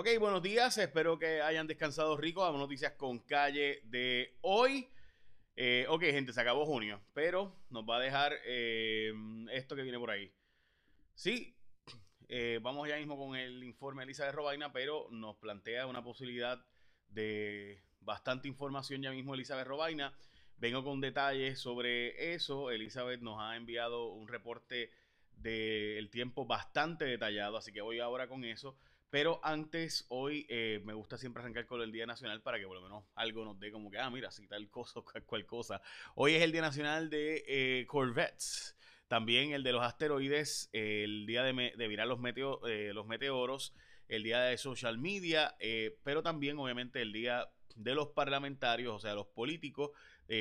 Ok, buenos días. Espero que hayan descansado rico. Vamos noticias con calle de hoy. Eh, ok, gente, se acabó junio, pero nos va a dejar eh, esto que viene por ahí. Sí, eh, vamos ya mismo con el informe de Elizabeth Robaina, pero nos plantea una posibilidad de bastante información ya mismo Elizabeth Robaina. Vengo con detalles sobre eso. Elizabeth nos ha enviado un reporte del tiempo bastante detallado, así que voy ahora con eso. Pero antes, hoy eh, me gusta siempre arrancar con el Día Nacional para que por lo menos algo nos dé como que, ah, mira, si tal cosa cual cosa. Hoy es el Día Nacional de eh, Corvettes. También el de los asteroides, el día de, virar los, eh, los meteoros, el día de social media, pero también obviamente el día de los parlamentarios, o sea, los políticos,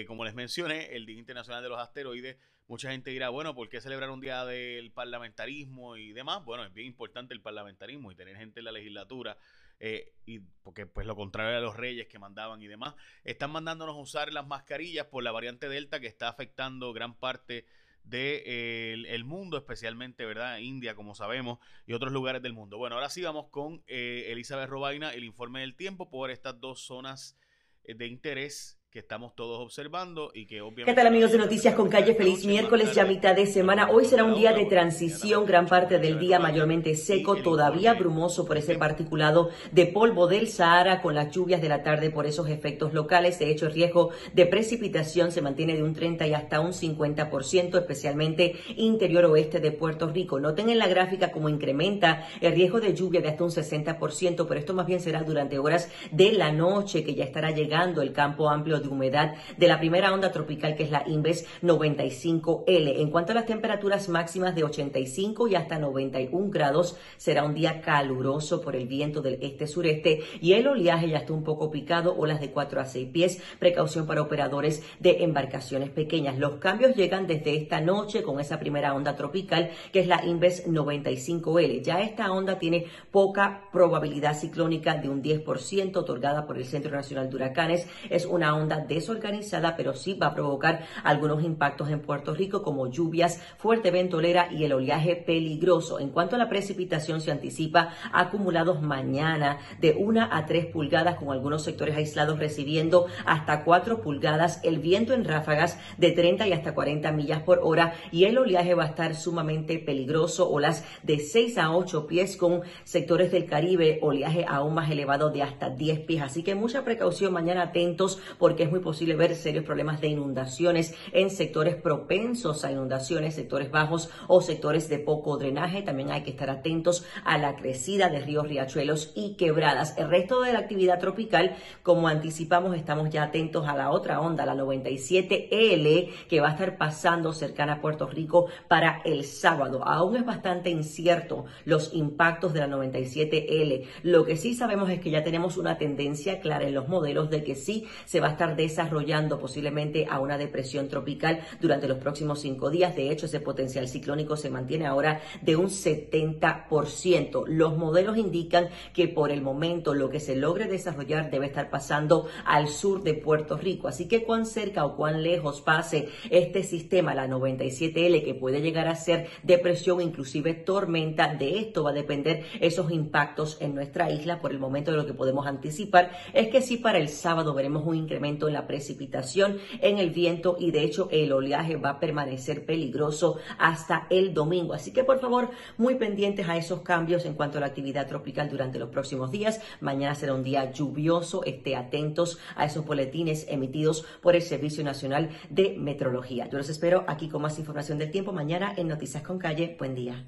como les mencioné, el Día Internacional de los Asteroides, Mucha gente dirá, bueno, ¿por qué celebrar un día del parlamentarismo y demás? Bueno, es bien importante el parlamentarismo y tener gente en la legislatura. Eh, y porque pues lo contrario a los reyes que mandaban y demás, están mandándonos usar las mascarillas por la variante Delta que está afectando gran parte del de, el mundo, especialmente, ¿verdad? India, como sabemos, y otros lugares del mundo. Bueno, ahora sí vamos con eh, Elizabeth Robaina, el informe del tiempo por estas dos zonas eh, de interés que estamos todos observando y que obviamente... ¿Qué tal amigos de Noticias con Calle? Feliz miércoles, ya mitad de semana. Hoy será un día de transición, gran parte del día mayormente seco, todavía brumoso por ese particulado de polvo del Sahara con las lluvias de la tarde por esos efectos locales. De hecho, el riesgo de precipitación se mantiene de un 30 y hasta un 50%, especialmente interior oeste de Puerto Rico. Noten en la gráfica cómo incrementa el riesgo de lluvia de hasta un 60%, pero esto más bien será durante horas de la noche que ya estará llegando el campo amplio de humedad de la primera onda tropical que es la Inves 95L. En cuanto a las temperaturas máximas de 85 y hasta 91 grados, será un día caluroso por el viento del este-sureste y el oleaje ya está un poco picado, olas de 4 a 6 pies, precaución para operadores de embarcaciones pequeñas. Los cambios llegan desde esta noche con esa primera onda tropical que es la Inves 95L. Ya esta onda tiene poca probabilidad ciclónica de un 10% otorgada por el Centro Nacional de Huracanes. Es una onda desorganizada, pero sí va a provocar algunos impactos en Puerto Rico como lluvias, fuerte ventolera y el oleaje peligroso. En cuanto a la precipitación, se anticipa acumulados mañana de 1 a 3 pulgadas con algunos sectores aislados recibiendo hasta 4 pulgadas, el viento en ráfagas de 30 y hasta 40 millas por hora y el oleaje va a estar sumamente peligroso, olas de 6 a 8 pies con sectores del Caribe, oleaje aún más elevado de hasta 10 pies. Así que mucha precaución mañana atentos porque es muy posible ver serios problemas de inundaciones en sectores propensos a inundaciones, sectores bajos o sectores de poco drenaje. También hay que estar atentos a la crecida de ríos, riachuelos y quebradas. El resto de la actividad tropical, como anticipamos, estamos ya atentos a la otra onda, la 97L, que va a estar pasando cercana a Puerto Rico para el sábado. Aún es bastante incierto los impactos de la 97L. Lo que sí sabemos es que ya tenemos una tendencia clara en los modelos de que sí se va a estar desarrollando posiblemente a una depresión tropical durante los próximos cinco días. De hecho, ese potencial ciclónico se mantiene ahora de un 70%. Los modelos indican que por el momento lo que se logre desarrollar debe estar pasando al sur de Puerto Rico. Así que cuán cerca o cuán lejos pase este sistema, la 97L, que puede llegar a ser depresión, inclusive tormenta, de esto va a depender esos impactos en nuestra isla. Por el momento de lo que podemos anticipar es que sí para el sábado veremos un incremento en la precipitación, en el viento y de hecho el oleaje va a permanecer peligroso hasta el domingo. Así que por favor, muy pendientes a esos cambios en cuanto a la actividad tropical durante los próximos días. Mañana será un día lluvioso, esté atentos a esos boletines emitidos por el Servicio Nacional de Metrología. Yo los espero aquí con más información del tiempo mañana en Noticias con Calle. Buen día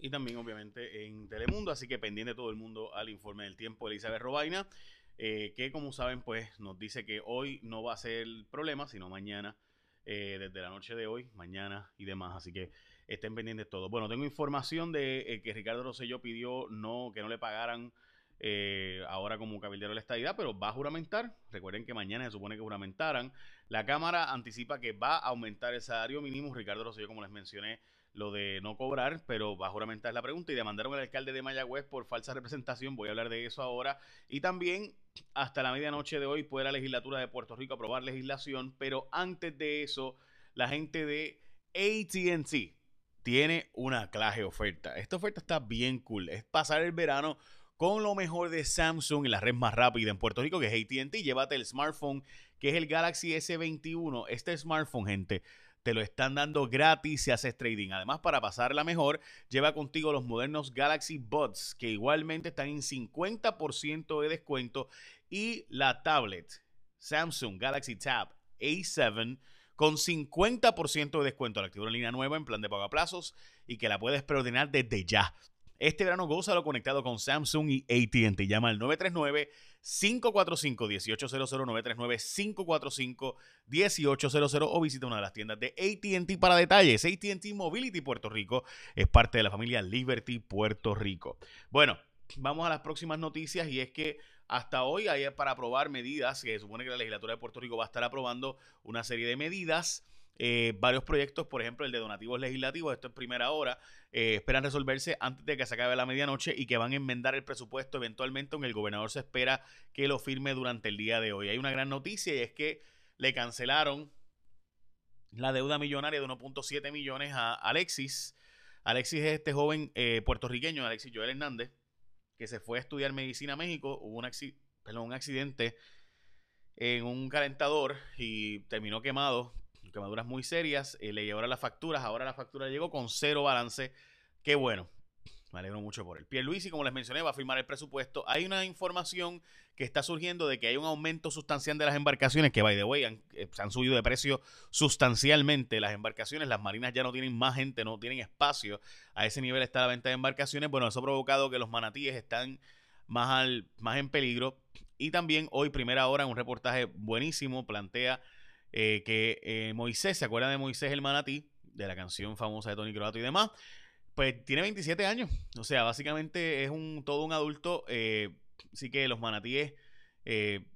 y también obviamente en Telemundo, así que pendiente todo el mundo al informe del tiempo Elizabeth Robaina. Eh, que como saben, pues nos dice que hoy no va a ser el problema, sino mañana, eh, desde la noche de hoy, mañana y demás. Así que estén pendientes todos. Bueno, tengo información de eh, que Ricardo Rosselló pidió no, que no le pagaran ahora como cabildero de la estadidad, pero va a juramentar. Recuerden que mañana se supone que juramentaran. La Cámara anticipa que va a aumentar el salario mínimo. Ricardo Rosselló, como les mencioné, lo de no cobrar, pero va a juramentar la pregunta y demandaron al alcalde de Mayagüez por falsa representación. Voy a hablar de eso ahora. Y también hasta la medianoche de hoy puede la legislatura de Puerto Rico aprobar legislación, pero antes de eso, la gente de ATT tiene una clase oferta. Esta oferta está bien cool. Es pasar el verano con lo mejor de Samsung y la red más rápida en Puerto Rico, que es ATT. Llévate el smartphone que es el Galaxy S21. Este smartphone, gente, te lo están dando gratis si haces trading. Además, para pasarla mejor, lleva contigo los modernos Galaxy Buds, que igualmente están en 50% de descuento, y la tablet Samsung Galaxy Tab A7 con 50% de descuento. La activar una línea nueva en plan de pago a plazos y que la puedes preordenar desde ya. Este verano gózalo conectado con Samsung y AT&T. Llama al 939 545-1800, 939-545-1800 o visita una de las tiendas de ATT para detalles. ATT Mobility Puerto Rico es parte de la familia Liberty Puerto Rico. Bueno, vamos a las próximas noticias y es que hasta hoy hay para aprobar medidas, que se supone que la legislatura de Puerto Rico va a estar aprobando una serie de medidas. Eh, varios proyectos, por ejemplo, el de donativos legislativos, esto es primera hora, eh, esperan resolverse antes de que se acabe la medianoche y que van a enmendar el presupuesto eventualmente, aunque el gobernador se espera que lo firme durante el día de hoy. Hay una gran noticia y es que le cancelaron la deuda millonaria de 1.7 millones a Alexis. Alexis es este joven eh, puertorriqueño, Alexis Joel Hernández, que se fue a estudiar medicina a México, hubo un, un accidente en un calentador y terminó quemado, quemaduras muy serias, eh, le llevaron las facturas, ahora la factura llegó con cero balance, qué bueno, me alegro mucho por él. y como les mencioné, va a firmar el presupuesto. Hay una información que está surgiendo de que hay un aumento sustancial de las embarcaciones, que by the way, han, eh, se han subido de precio sustancialmente las embarcaciones. Las marinas ya no tienen más gente, no tienen espacio. A ese nivel está la venta de embarcaciones. Bueno, eso ha provocado que los manatíes están más, al, más en peligro. Y también hoy, primera hora, un reportaje buenísimo, plantea eh, que eh, Moisés, ¿se acuerdan de Moisés el manatí? De la canción famosa de Tony Croato y demás pues tiene 27 años. O sea, básicamente es un todo un adulto. Eh, así que los manatíes eh,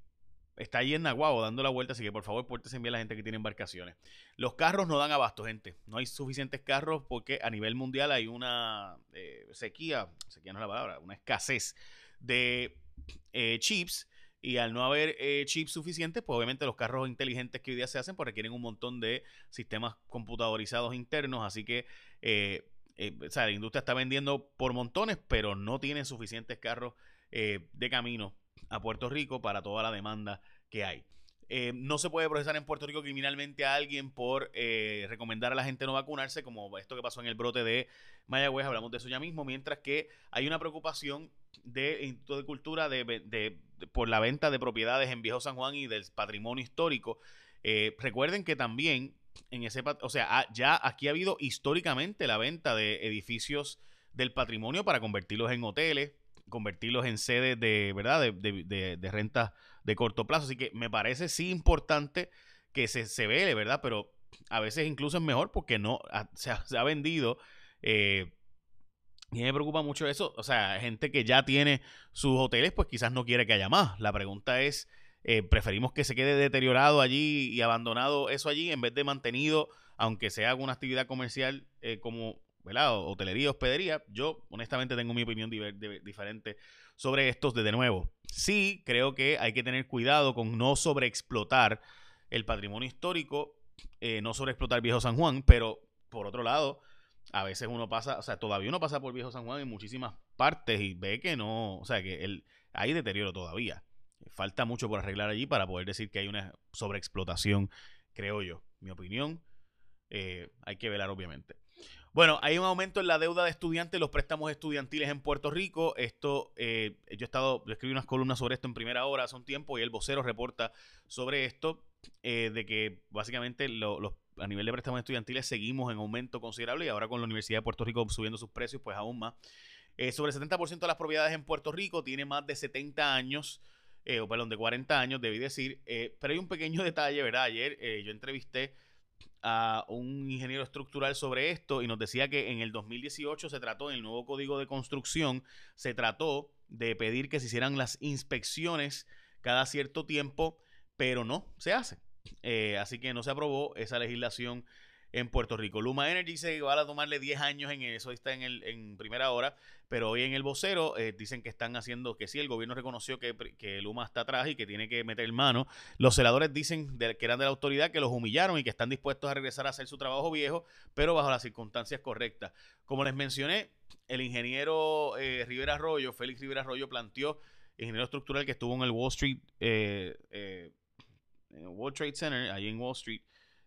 está ahí en Naguabo dando la vuelta. Así que por favor, pórtense bien la gente que tiene embarcaciones. Los carros no dan abasto, gente. No hay suficientes carros porque a nivel mundial hay una sequía, sequía no es la palabra, una escasez de chips. Y al no haber chips suficientes, pues obviamente los carros inteligentes que hoy día se hacen, pues requieren un montón de sistemas computadorizados internos. Así que eh, o sea, la industria está vendiendo por montones, pero no tiene suficientes carros eh, de camino a Puerto Rico para toda la demanda que hay. Eh, no se puede procesar en Puerto Rico criminalmente a alguien por recomendar a la gente no vacunarse, como esto que pasó en el brote de Mayagüez, hablamos de eso ya mismo, mientras que hay una preocupación de Instituto de Cultura de, por la venta de propiedades en Viejo San Juan y del patrimonio histórico. recuerden que también en ese, o sea, ya aquí ha habido históricamente la venta de edificios del patrimonio para convertirlos en hoteles, convertirlos en sedes de, ¿verdad? De, de, de, rentas de corto plazo. Así que me parece sí importante que se, se vele, ¿verdad? Pero a veces incluso es mejor porque no se, ha, vendido. Eh, y me preocupa mucho eso. O sea, gente que ya tiene sus hoteles, pues quizás no quiere que haya más. La pregunta es eh, preferimos que se quede deteriorado allí y abandonado eso allí en vez de mantenido, aunque sea alguna actividad comercial eh, como ¿verdad? hotelería, hospedería. Yo honestamente tengo mi opinión diferente sobre estos de, de nuevo. Sí, creo que hay que tener cuidado con no sobreexplotar el patrimonio histórico, eh, no sobreexplotar Viejo San Juan, pero por otro lado, a veces uno pasa, o sea, todavía uno pasa por Viejo San Juan en muchísimas partes y ve que no, o sea, que el, hay deterioro todavía. Falta mucho por arreglar allí para poder decir que hay una sobreexplotación, creo yo. Mi opinión, eh, hay que velar obviamente. Bueno, hay un aumento en la deuda de estudiantes, los préstamos estudiantiles en Puerto Rico. Esto, eh, yo he estado, yo escribí unas columnas sobre esto en primera hora hace un tiempo y el vocero reporta sobre esto, eh, de que básicamente los, a nivel de préstamos estudiantiles seguimos en aumento considerable y ahora con la Universidad de Puerto Rico subiendo sus precios, pues aún más. sobre el 70% de las propiedades en Puerto Rico tiene más de 70 años eh, o perdón, de 40 años, debí decir. Eh, pero hay un pequeño detalle, ¿verdad? Ayer eh, yo entrevisté a un ingeniero estructural sobre esto y nos decía que en el 2018 se trató, en el nuevo código de construcción, se trató de pedir que se hicieran las inspecciones cada cierto tiempo, pero no se hace. Así que no se aprobó esa legislación en Puerto Rico. Luma Energy que va a tomarle 10 años en eso, está en, el, en primera hora, pero hoy en el vocero eh, dicen que están haciendo, que sí, el gobierno reconoció que, que, Luma está atrás y que tiene que meter mano. Los celadores dicen que eran de la autoridad, que los humillaron y que están dispuestos a regresar a hacer su trabajo viejo, pero bajo las circunstancias correctas. Como les mencioné, el ingeniero eh, Rivera Arroyo, Félix Rivera Arroyo, planteó, ingeniero estructural que estuvo en el Wall Street, eh, World Trade Center, ahí en Wall Street,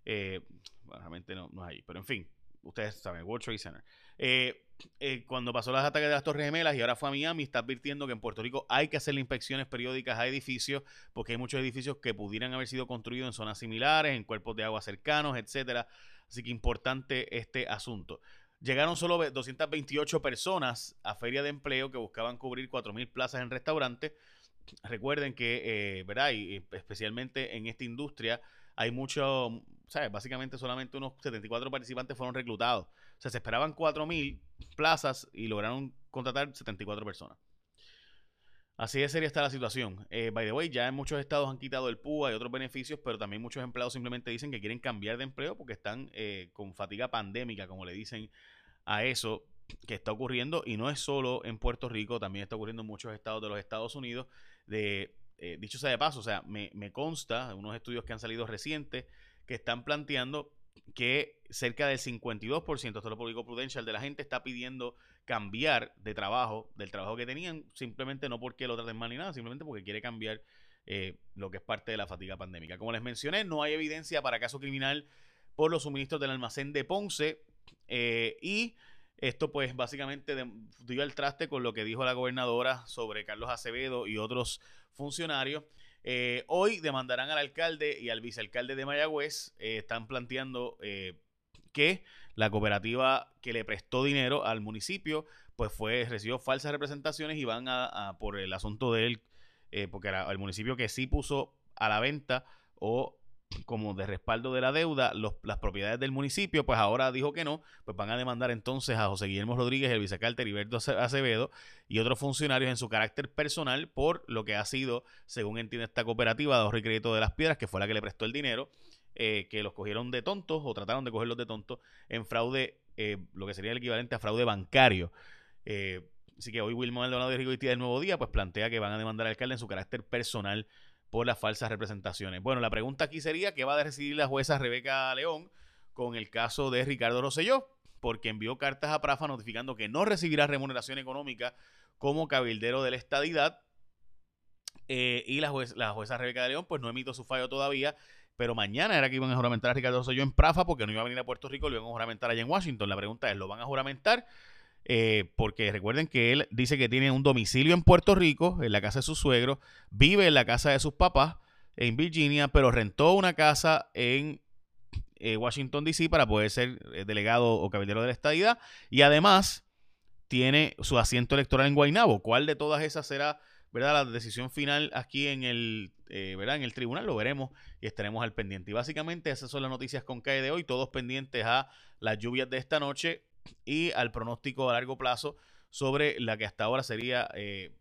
eh, realmente no, no es ahí, pero en fin, ustedes saben, World Trade Center. Eh, eh, cuando pasó los ataques de las Torres Gemelas y ahora fue a Miami, está advirtiendo que en Puerto Rico hay que hacerle inspecciones periódicas a edificios, porque hay muchos edificios que pudieran haber sido construidos en zonas similares, en cuerpos de agua cercanos, etcétera. Así que importante este asunto. Llegaron solo 228 personas a Feria de Empleo que buscaban cubrir 4.000 plazas en restaurantes. Recuerden que, ¿verdad? Y especialmente en esta industria hay mucho, ¿sabes? Básicamente solamente unos 74 participantes fueron reclutados. O sea, se esperaban 4.000 plazas y lograron contratar 74 personas. Así de seria está la situación. Eh, by the way, ya en muchos estados han quitado el PUA y otros beneficios, pero también muchos empleados simplemente dicen que quieren cambiar de empleo porque están eh, con fatiga pandémica, como le dicen a eso que está ocurriendo. Y no es solo en Puerto Rico, también está ocurriendo en muchos estados de los Estados Unidos. De, eh, dicho sea de paso, o sea, me, consta, unos estudios que han salido recientes, que están planteando que cerca del 52% de lo público prudential de la gente está pidiendo cambiar de trabajo, del trabajo que tenían, simplemente no porque lo traten mal ni nada, simplemente porque quiere cambiar eh, lo que es parte de la fatiga pandémica. Como les mencioné, no hay evidencia para caso criminal por los suministros del almacén de Ponce eh, y esto pues básicamente dio el traste con lo que dijo la gobernadora sobre Carlos Acevedo y otros funcionarios. Eh, hoy demandarán al alcalde y al vicealcalde de Mayagüez. Eh, están planteando eh, que la cooperativa que le prestó dinero al municipio, pues fue recibió falsas representaciones y van a, por el asunto de él, porque era el municipio que sí puso a la venta o como de respaldo de la deuda las propiedades del municipio, pues ahora dijo que no, pues van a demandar entonces a José Guillermo Rodríguez, el vicealcalde Heriberto Acevedo y otros funcionarios en su carácter personal por lo que ha sido, según entiende esta cooperativa de ahorro y crédito de las piedras, que fue la que le prestó el dinero, eh, que los cogieron de tontos o trataron de cogerlos de tontos en fraude, eh, lo que sería el equivalente a fraude bancario. Eh, así que hoy Wilma Maldonado de Rico y del Nuevo Día pues plantea que van a demandar al alcalde en su carácter personal por las falsas representaciones. Bueno, la pregunta aquí sería, ¿qué va a decidir la jueza Rebeca León con el caso de Ricardo Rosselló? Porque envió cartas a Prafa notificando que no recibirá remuneración económica como cabildero de la estadidad. Eh, y la, la jueza Rebeca de León pues no emitió su fallo todavía, pero mañana era que iban a juramentar a Ricardo Rosselló en Prafa porque no iba a venir a Puerto Rico, lo iban a juramentar allá en Washington. La pregunta es, ¿lo van a juramentar? Eh, porque recuerden que él dice que tiene un domicilio en Puerto Rico, en la casa de su suegro, vive en la casa de sus papás en Virginia, pero rentó una casa en eh, Washington, D.C. para poder ser eh, delegado o caballero de la estadidad y además tiene su asiento electoral en Guaynabo. ¿Cuál de todas esas será verdad la decisión final aquí en el, ¿verdad? en el tribunal? Lo veremos y estaremos al pendiente. Y básicamente esas son las noticias con CAE de hoy, todos pendientes a las lluvias de esta noche y al pronóstico a largo plazo sobre la que hasta ahora sería eh,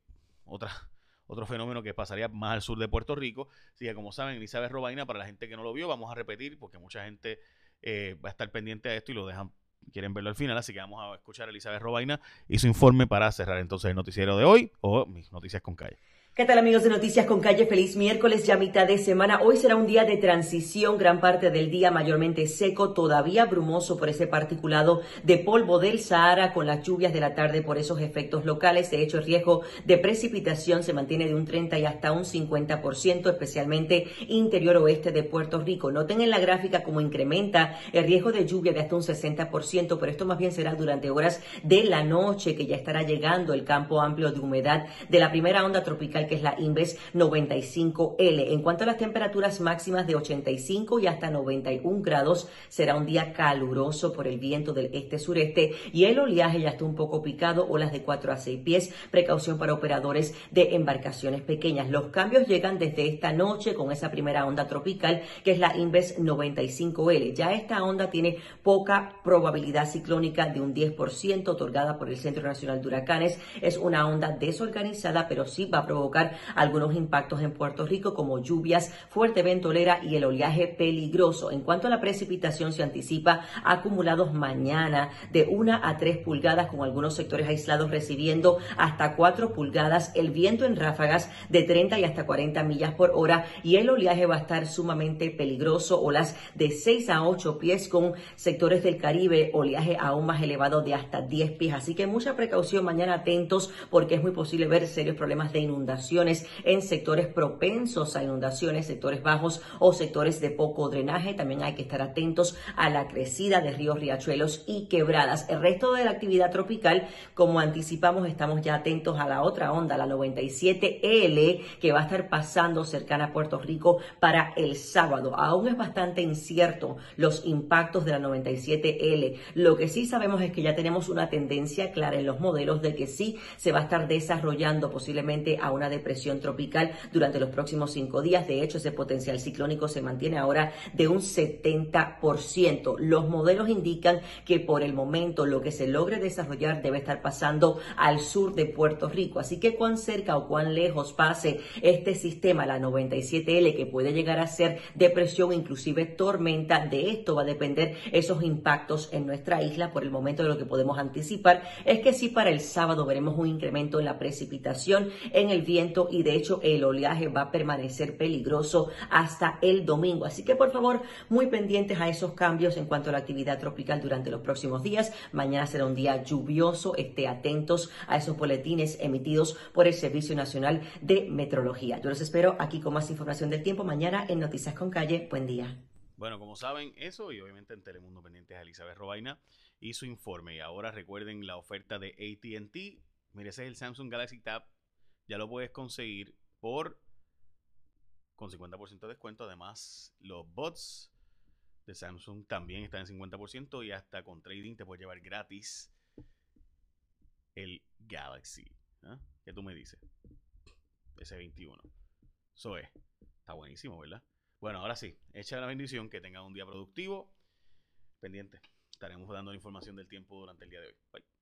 otra, otro fenómeno que pasaría más al sur de Puerto Rico. Así que como saben, Elizabeth Robaina, para la gente que no lo vio, vamos a repetir porque mucha gente eh, va a estar pendiente de esto y lo dejan quieren verlo al final, así que vamos a escuchar a Elizabeth Robaina y su informe para cerrar entonces el noticiero de hoy o mis noticias con calle. ¿Qué tal amigos de Noticias con Calle? Feliz miércoles, ya mitad de semana. Hoy será un día de transición, gran parte del día mayormente seco, todavía brumoso por ese particulado de polvo del Sahara con las lluvias de la tarde por esos efectos locales. De hecho, el riesgo de precipitación se mantiene de un 30 y hasta un 50%, especialmente interior oeste de Puerto Rico. Noten en la gráfica cómo incrementa el riesgo de lluvia de hasta un 60%, pero esto más bien será durante horas de la noche que ya estará llegando el campo amplio de humedad de la primera onda tropical que es la Inves 95L. En cuanto a las temperaturas máximas de 85 y hasta 91 grados, será un día caluroso por el viento del este-sureste y el oleaje ya está un poco picado, olas de 4 a 6 pies, precaución para operadores de embarcaciones pequeñas. Los cambios llegan desde esta noche con esa primera onda tropical que es la Inves 95L. Ya esta onda tiene poca probabilidad ciclónica de un 10% otorgada por el Centro Nacional de Huracanes. Es una onda desorganizada, pero sí va a provocar provocar algunos impactos en Puerto Rico como lluvias, fuerte ventolera y el oleaje peligroso. En cuanto a la precipitación, se anticipa acumulados mañana de 1 a 3 pulgadas con algunos sectores aislados recibiendo hasta 4 pulgadas, el viento en ráfagas de 30 y hasta 40 millas por hora y el oleaje va a estar sumamente peligroso, olas de 6 a 8 pies con sectores del Caribe, oleaje aún más elevado de hasta 10 pies. Así que mucha precaución mañana atentos porque es muy posible ver serios problemas de inundaciones en sectores propensos a inundaciones, sectores bajos o sectores de poco drenaje. También hay que estar atentos a la crecida de ríos, riachuelos y quebradas. El resto de la actividad tropical, como anticipamos, estamos ya atentos a la otra onda, la 97L, que va a estar pasando cercana a Puerto Rico para el sábado. Aún es bastante incierto los impactos de la 97L. Lo que sí sabemos es que ya tenemos una tendencia clara en los modelos de que sí se va a estar desarrollando posiblemente a una depresión tropical durante los próximos cinco días. De hecho, ese potencial ciclónico se mantiene ahora de un 70%. Los modelos indican que por el momento lo que se logre desarrollar debe estar pasando al sur de Puerto Rico. Así que cuán cerca o cuán lejos pase este sistema, la 97L, que puede llegar a ser depresión, inclusive tormenta, de esto va a depender esos impactos en nuestra isla. Por el momento de lo que podemos anticipar es que sí para el sábado veremos un incremento en la precipitación, en el viento y de hecho el oleaje va a permanecer peligroso hasta el domingo. Así que por favor, muy pendientes a esos cambios en cuanto a la actividad tropical durante los próximos días. Mañana será un día lluvioso, esté atentos a esos boletines emitidos por el Servicio Nacional de Metrología. Yo los espero aquí con más información del tiempo mañana en Noticias con Calle. Buen día. Bueno, como saben, eso y obviamente en Telemundo pendientes a Elizabeth Robaina y su informe. Y ahora recuerden la oferta de ATT. Mire, ese es el Samsung Galaxy Tab. Ya lo puedes conseguir por con 50% de descuento. Además, los bots de Samsung también están en 50% y hasta con trading te puedes llevar gratis el Galaxy. ¿ah? ¿Qué tú me dices? S21. Eso es. Está buenísimo, ¿verdad? Bueno, ahora sí, echa la bendición, que tengan un día productivo. Pendiente. Estaremos dando la información del tiempo durante el día de hoy. Bye.